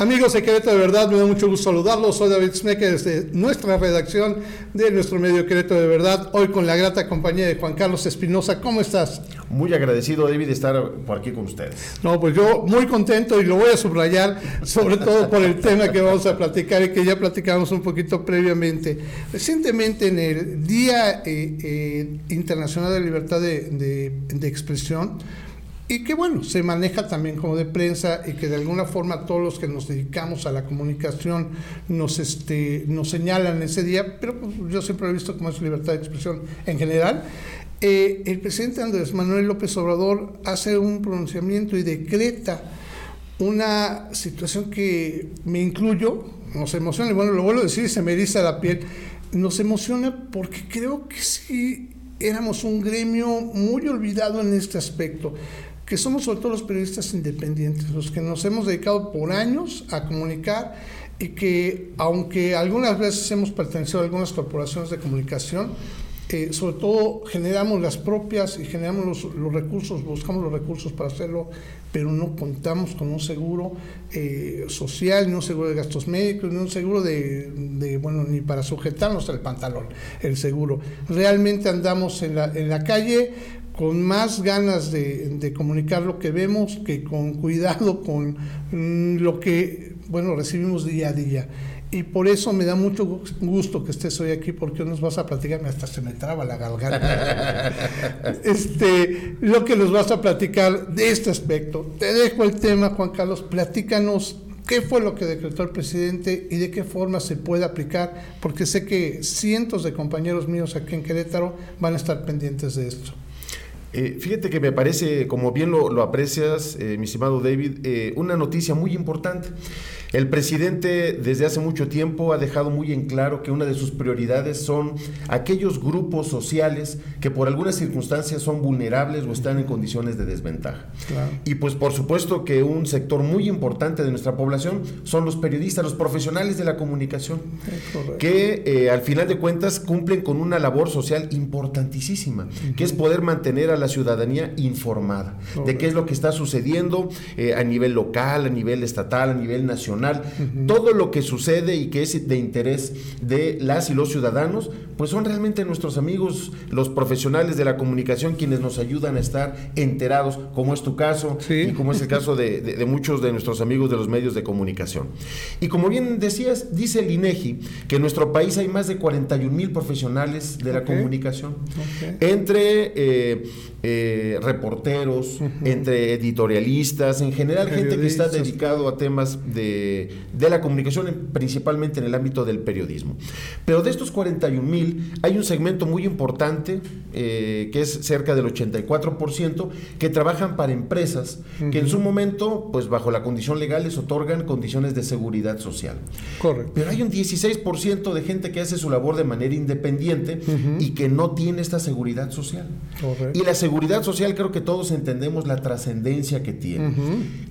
Amigos de Querétaro, de verdad, me da mucho gusto saludarlos. Soy David Smecker desde nuestra redacción de nuestro medio Querétaro de verdad. Hoy con la grata compañía de Juan Carlos Espinosa. ¿Cómo estás? Muy agradecido, David, de estar por aquí con ustedes. No, pues yo muy contento y lo voy a subrayar, sobre todo por el tema que vamos a platicar y que ya platicamos un poquito previamente. Recientemente, en el Día eh, eh, Internacional de Libertad de, de Expresión, y que bueno, se maneja también como de prensa y que de alguna forma todos los que nos dedicamos a la comunicación nos, este, nos señalan ese día, pero pues, yo siempre he visto como es libertad de expresión en general. Eh, el presidente Andrés Manuel López Obrador hace un pronunciamiento y decreta una situación que me incluyo, nos emociona, y bueno, lo vuelvo a decir se me eriza la piel, nos emociona porque creo que sí éramos un gremio muy olvidado en este aspecto que somos sobre todo los periodistas independientes, los que nos hemos dedicado por años a comunicar y que aunque algunas veces hemos pertenecido a algunas corporaciones de comunicación, eh, sobre todo generamos las propias y generamos los, recursos, buscamos los recursos para hacerlo, pero no contamos con un seguro eh, social, ni un seguro de gastos médicos, ni un seguro de, de, bueno, ni para sujetarnos al pantalón, el seguro. Realmente andamos en la, en la calle con más ganas de, comunicar lo que vemos que con cuidado con mm, lo que, bueno, recibimos día a día. Y por eso me da mucho gusto que estés hoy aquí, porque nos vas a platicar, hasta se me traba la garganta, este, lo que nos vas a platicar de este aspecto. Te dejo el tema, Juan Carlos, platícanos qué fue lo que decretó el presidente y de qué forma se puede aplicar, porque sé que cientos de compañeros míos aquí en Querétaro van a estar pendientes de esto. Eh, fíjate que me parece, como bien lo, aprecias, eh, mi estimado David, eh, una noticia muy importante. El presidente desde hace mucho tiempo ha dejado muy en claro que una de sus prioridades son aquellos grupos sociales que por algunas circunstancias son vulnerables o están en condiciones de desventaja. Y pues por supuesto que un sector muy importante de nuestra población son los periodistas, los profesionales de la comunicación, que eh, al final de cuentas cumplen con una labor social importantísima, que es poder mantener a la ciudadanía informada de qué es lo que está sucediendo eh, a nivel local, a nivel estatal, a nivel nacional todo lo que sucede y que es de interés de las y los ciudadanos, pues son realmente nuestros amigos, los profesionales de la comunicación, quienes nos ayudan a estar enterados, como es tu caso y como es el caso de, muchos de nuestros amigos de los medios de comunicación. Y como bien decías, dice el INEGI que en nuestro país hay más de 41 mil profesionales de la comunicación, entre eh, eh, reporteros, entre editorialistas, en general gente que está dedicado a temas de de, la comunicación, principalmente en el ámbito del periodismo. Pero de estos 41 mil, hay un segmento muy importante, eh, que es cerca del 84%, que trabajan para empresas que en su momento, pues bajo la condición legal, les otorgan condiciones de seguridad social. Correcto. Pero hay un 16% de gente que hace su labor de manera independiente y que no tiene esta seguridad social. Correcto. Y la seguridad social creo que todos entendemos la trascendencia que tiene.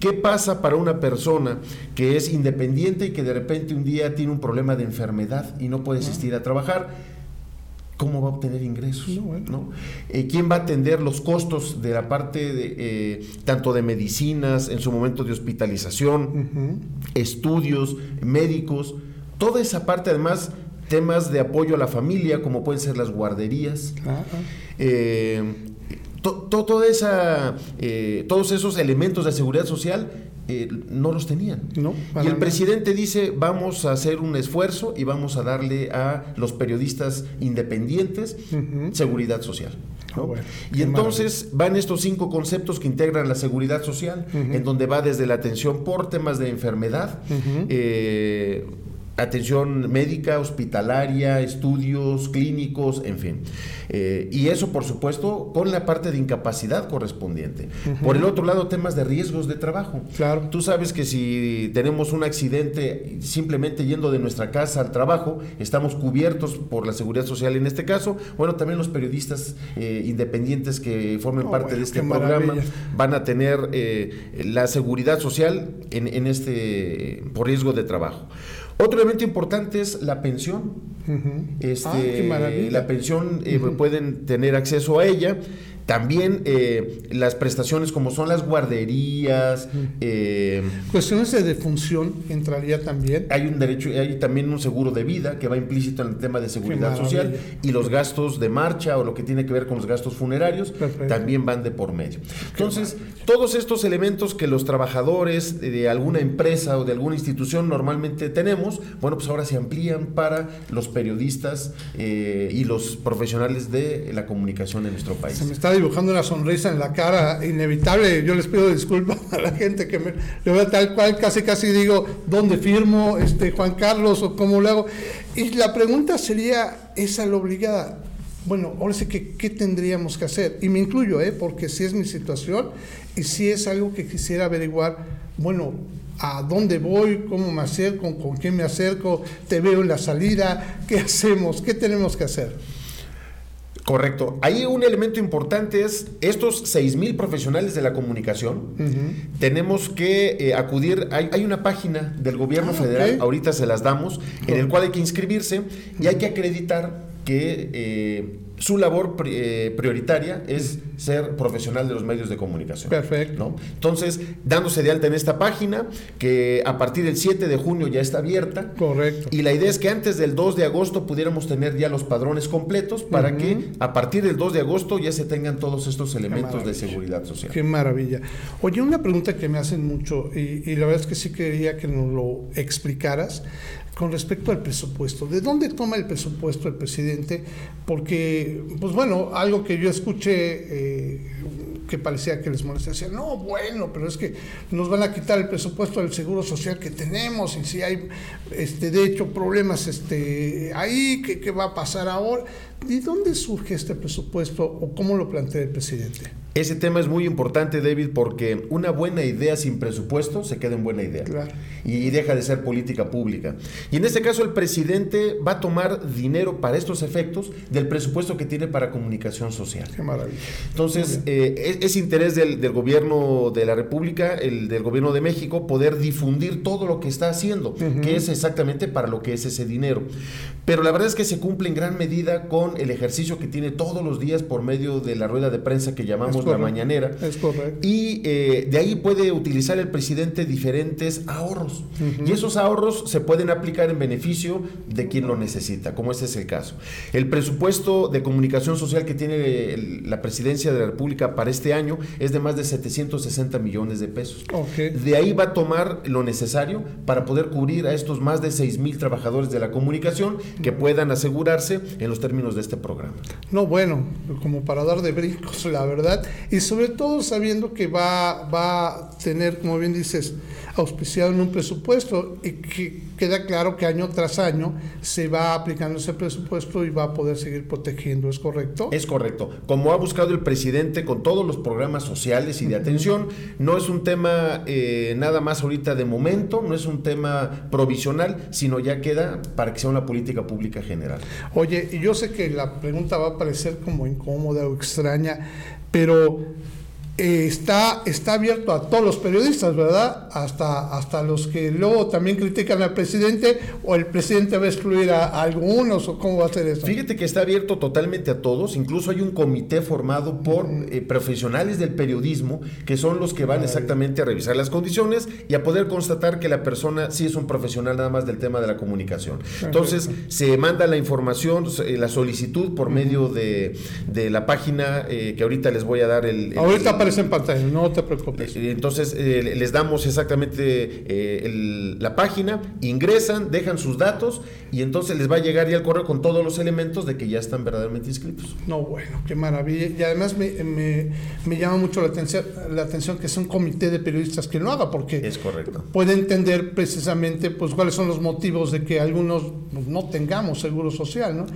¿Qué pasa para una persona que es independiente y que de repente un día tiene un problema de enfermedad y no puede asistir a trabajar, ¿cómo va a obtener ingresos? No, eh, ¿Quién va a atender los costos de la parte de, eh, tanto de medicinas, en su momento de hospitalización, estudios, médicos? Toda esa parte, además, temas de apoyo a la familia, como pueden ser las guarderías. Eh, toda esa, todos esos elementos de seguridad social eh, no los tenían. y el presidente dice, vamos a hacer un esfuerzo y vamos a darle a los periodistas independientes seguridad social. Ah, y entonces van estos cinco conceptos que integran la seguridad social, en donde va desde la atención por temas de enfermedad, atención médica, hospitalaria, estudios clínicos, en fin. Eh, y eso, por supuesto, con la parte de incapacidad correspondiente. Por el otro lado, temas de riesgos de trabajo. Claro. Tú sabes que si tenemos un accidente simplemente yendo de nuestra casa al trabajo, estamos cubiertos por la seguridad social en este caso. Bueno, también los periodistas eh, independientes que formen parte de este programa van a tener eh, la seguridad social en, en este por riesgo de trabajo. Otro elemento importante es la pensión. este, ah, la pensión eh, pueden tener acceso a ella También eh, las prestaciones como son las guarderías. Eh, Cuestiones de defunción entraría también. Hay un derecho, hay también un seguro de vida que va implícito en el tema de seguridad social y los gastos de marcha o lo que tiene que ver con los gastos funerarios también van de por medio. Entonces, todos estos elementos que los trabajadores de alguna empresa o de alguna institución normalmente tenemos, bueno, pues ahora se amplían para los periodistas eh, y los profesionales de la comunicación en nuestro país. Se me está dibujando una sonrisa en la cara inevitable. Yo les pido disculpas a la gente que me lo vea tal cual, casi casi digo, ¿dónde firmo, este Juan Carlos o cómo lo hago? Y la pregunta sería esa la obligada. Bueno, ahora sí que, ¿qué tendríamos que hacer? Y me incluyo, ¿eh? porque si es mi situación y si es algo que quisiera averiguar, bueno, a dónde voy, cómo me acerco, con quién me acerco, te veo en la salida, qué hacemos, qué tenemos que hacer. Correcto. Ahí un elemento importante es estos mil profesionales de la comunicación. Tenemos que eh, acudir, hay, una página del gobierno ah, federal, ahorita se las damos, en el cual hay que inscribirse y hay que acreditar que eh, su labor eh, prioritaria es ser profesional de los medios de comunicación. Perfecto. Entonces, dándose de alta en esta página, que a partir del 7 de junio ya está abierta. Correcto. Y la idea es que antes del 2 de agosto pudiéramos tener ya los padrones completos para que a partir del 2 de agosto ya se tengan todos estos elementos de seguridad social. Qué maravilla. Oye, una pregunta que me hacen mucho y, y la verdad es que sí quería que nos lo explicaras con respecto al presupuesto. ¿De dónde toma el presupuesto el presidente? Porque, pues bueno, algo que yo escuché eh, que parecía que les molestaba, decían, no, bueno, pero es que nos van a quitar el presupuesto del seguro social que tenemos y si hay, este, de hecho, problemas este, ahí, ¿qué, qué va a pasar ahora? ¿De dónde surge este presupuesto o cómo lo plantea el presidente? Ese tema es muy importante, David, porque una buena idea sin presupuesto se queda en buena idea y deja de ser política pública. Y en este caso el presidente va a tomar dinero para estos efectos del presupuesto que tiene para comunicación social. Qué maravilla. Entonces, eh, es, interés del, gobierno de la República, el del gobierno de México, poder difundir todo lo que está haciendo, que es exactamente para lo que es ese dinero. Pero la verdad es que se cumple en gran medida con el ejercicio que tiene todos los días por medio de la rueda de prensa que llamamos la mañanera. Es correcto. Y eh, de ahí puede utilizar el presidente diferentes ahorros. Y esos ahorros se pueden aplicar en beneficio de quien lo necesita, como este es el caso. El presupuesto de comunicación social que tiene la presidencia de la República para este año es de más de 760 millones de pesos. De ahí va a tomar lo necesario para poder cubrir a estos más de 6 mil trabajadores de la comunicación que puedan asegurarse en los términos de este programa. No, bueno, como para dar de brincos, la verdad y sobre todo sabiendo que va, va a tener, como bien dices, auspiciado en un presupuesto y que queda claro que año tras año se va aplicando ese presupuesto y va a poder seguir protegiendo, ¿es correcto? Es correcto. Como ha buscado el presidente con todos los programas sociales y de atención, no es un tema eh, nada más ahorita de momento, no es un tema provisional, sino ya queda para que sea una política pública general. Oye, y yo sé que la pregunta va a parecer como incómoda o extraña, pero eh, está, está abierto a todos los periodistas, ¿verdad? Hasta, hasta los que luego también critican al presidente o el presidente va a excluir a, algunos o cómo va a ser eso. Fíjate que está abierto totalmente a todos, incluso hay un comité formado por eh, profesionales del periodismo que son los que van exactamente a revisar las condiciones y a poder constatar que la persona sí es un profesional nada más del tema de la comunicación. Entonces se manda la información, la solicitud por medio de, la página eh, que ahorita les voy a dar el... ahorita en pantalla, no te preocupes. Eh, entonces eh, les damos exactamente eh, la página, ingresan, dejan sus datos y entonces les va a llegar ya el correo con todos los elementos de que ya están verdaderamente inscritos. No, bueno, qué maravilla. Y además me, me, llama mucho la atención, la atención que es un comité de periodistas que lo haga, porque es correcto. puede entender precisamente pues cuáles son los motivos de que algunos pues, no tengamos seguro social, ¿no?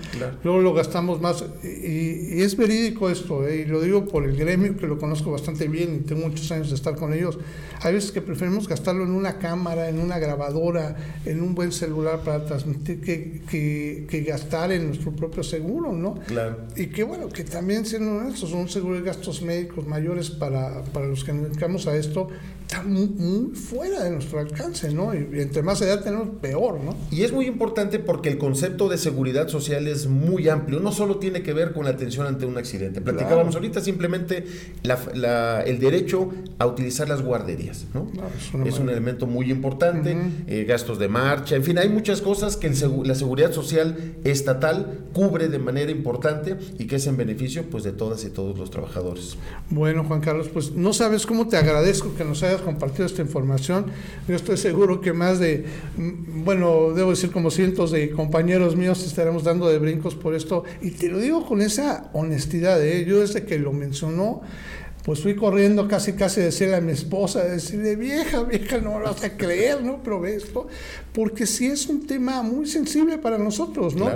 Luego lo gastamos más. Y, y es verídico esto, y lo digo por el gremio que lo conozco bastante bastante bien y tengo muchos años de estar con ellos, hay veces que preferimos gastarlo en una cámara, en una grabadora, en un buen celular para transmitir que, que, gastar en nuestro propio seguro, ¿no? Claro. Y que bueno, que también siendo honestos, un seguro de gastos médicos mayores para, para los que nos dedicamos a esto, está muy, fuera de nuestro alcance, ¿no? Y, entre más edad tenemos, peor, ¿no? Y es muy importante porque el concepto de seguridad social es muy amplio, no solo tiene que ver con la atención ante un accidente. Platicábamos ahorita simplemente el derecho a utilizar las guarderías, ¿no? es, un elemento muy importante, eh, gastos de marcha, en fin, hay muchas cosas que la seguridad social estatal cubre de manera importante y que es en beneficio pues de todas y todos los trabajadores. Bueno, Juan Carlos, pues no sabes cómo te agradezco que nos hayas compartido esta información. Yo estoy seguro que más de, mm, bueno, debo decir como cientos de compañeros míos estaremos dando de brincos por esto. Y te lo digo con esa honestidad. ¿eh? Yo desde que lo mencionó, pues fui corriendo casi casi decirle a mi esposa, decirle, vieja, vieja, no lo vas a creer, ¿no? Pero esto, porque sí es un tema muy sensible para nosotros, ¿no?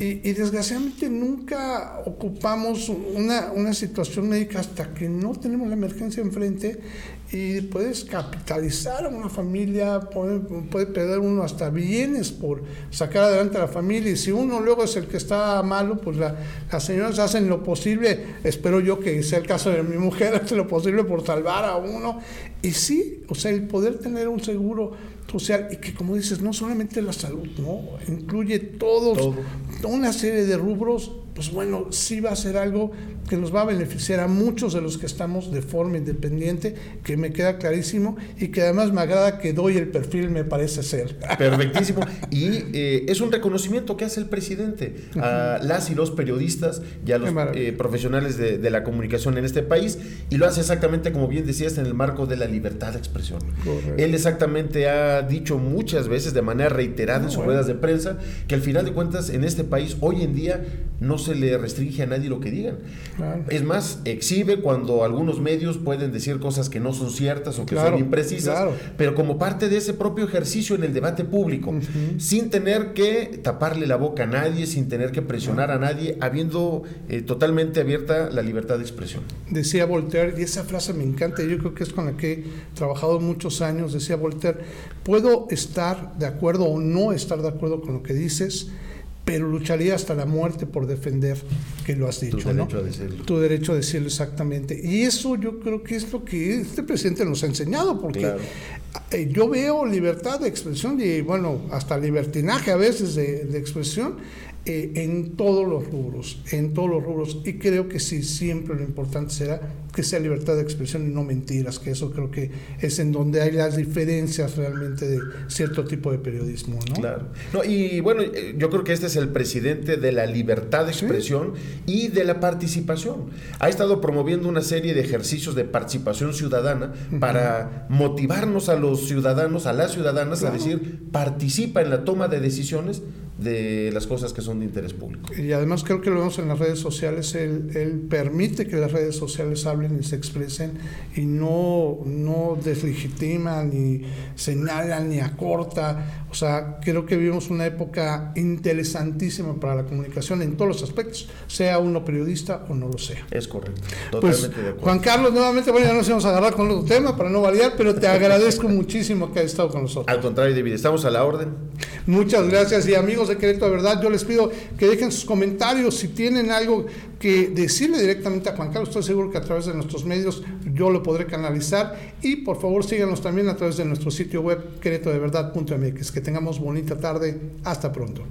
Y, desgraciadamente nunca ocupamos una, una situación médica hasta que no tenemos la emergencia enfrente y puedes capitalizar a una familia, puede, puede, perder uno hasta bienes por sacar adelante a la familia. Y si uno luego es el que está malo, pues la, las señoras hacen lo posible, espero yo que sea el caso de mi mujer, hacen lo posible por salvar a uno. Y sí, o sea, el poder tener un seguro social y que como dices, no solamente la salud, ¿no? Incluye todos, toda una serie de rubros pues bueno, sí va a ser algo que nos va a beneficiar a muchos de los que estamos de forma independiente, que me queda clarísimo y que además me agrada que doy el perfil, me parece ser. Perfectísimo. Y eh, es un reconocimiento que hace el presidente a las y los periodistas y a los eh, profesionales de, la comunicación en este país y lo hace exactamente como bien decías en el marco de la libertad de expresión. Él exactamente ha dicho muchas veces de manera reiterada en sus ruedas de prensa que al final de cuentas en este país hoy en día no se le restringe a nadie lo que digan. Es más, exhibe cuando algunos medios pueden decir cosas que no son ciertas o que son imprecisas, pero como parte de ese propio ejercicio en el debate público, sin tener que taparle la boca a nadie, sin tener que presionar a nadie, habiendo eh, totalmente abierta la libertad de expresión. Decía Voltaire, y esa frase me encanta, yo creo que es con la que he trabajado muchos años, decía Voltaire, puedo estar de acuerdo o no estar de acuerdo con lo que dices, pero lucharía hasta la muerte por defender que lo has dicho. Tu derecho a decirlo. Tu derecho a decirlo exactamente. Y eso yo creo que es lo que este presidente nos ha enseñado, porque eh, yo veo libertad de expresión y, bueno, hasta libertinaje a veces de, de expresión eh, en todos los rubros, en todos los rubros. Y creo que sí, siempre lo importante será que sea libertad de expresión y no mentiras, que eso creo que es en donde hay las diferencias realmente de cierto tipo de periodismo. ¿no? Claro. No, y bueno, eh, yo creo que este es el presidente de la libertad de expresión y de la participación. Ha estado promoviendo una serie de ejercicios de participación ciudadana para motivarnos a los ciudadanos, a las ciudadanas, a decir, participa en la toma de decisiones de las cosas que son de interés público. Y además creo que lo vemos en las redes sociales, él, él permite que las redes sociales hablen y se expresen y no, no deslegitiman, ni señalan, ni acorta. O sea, creo que vivimos una época interesantísima para la comunicación en todos los aspectos, sea uno periodista o no lo sea. Es correcto. Pues, Totalmente de acuerdo. Juan Carlos, nuevamente, bueno, ya nos vamos a agarrar con otro tema para no variar, pero te agradezco muchísimo que hayas estado con nosotros. Al contrario, David, estamos a la orden. Muchas gracias y amigos de Querétaro de Verdad, yo les pido que dejen sus comentarios si tienen algo que decirle directamente a Juan Carlos, estoy seguro que a través de nuestros medios yo lo podré canalizar y por favor síganos también a través de nuestro sitio web queretodeverdad.mx. Que tengamos bonita tarde. Hasta pronto.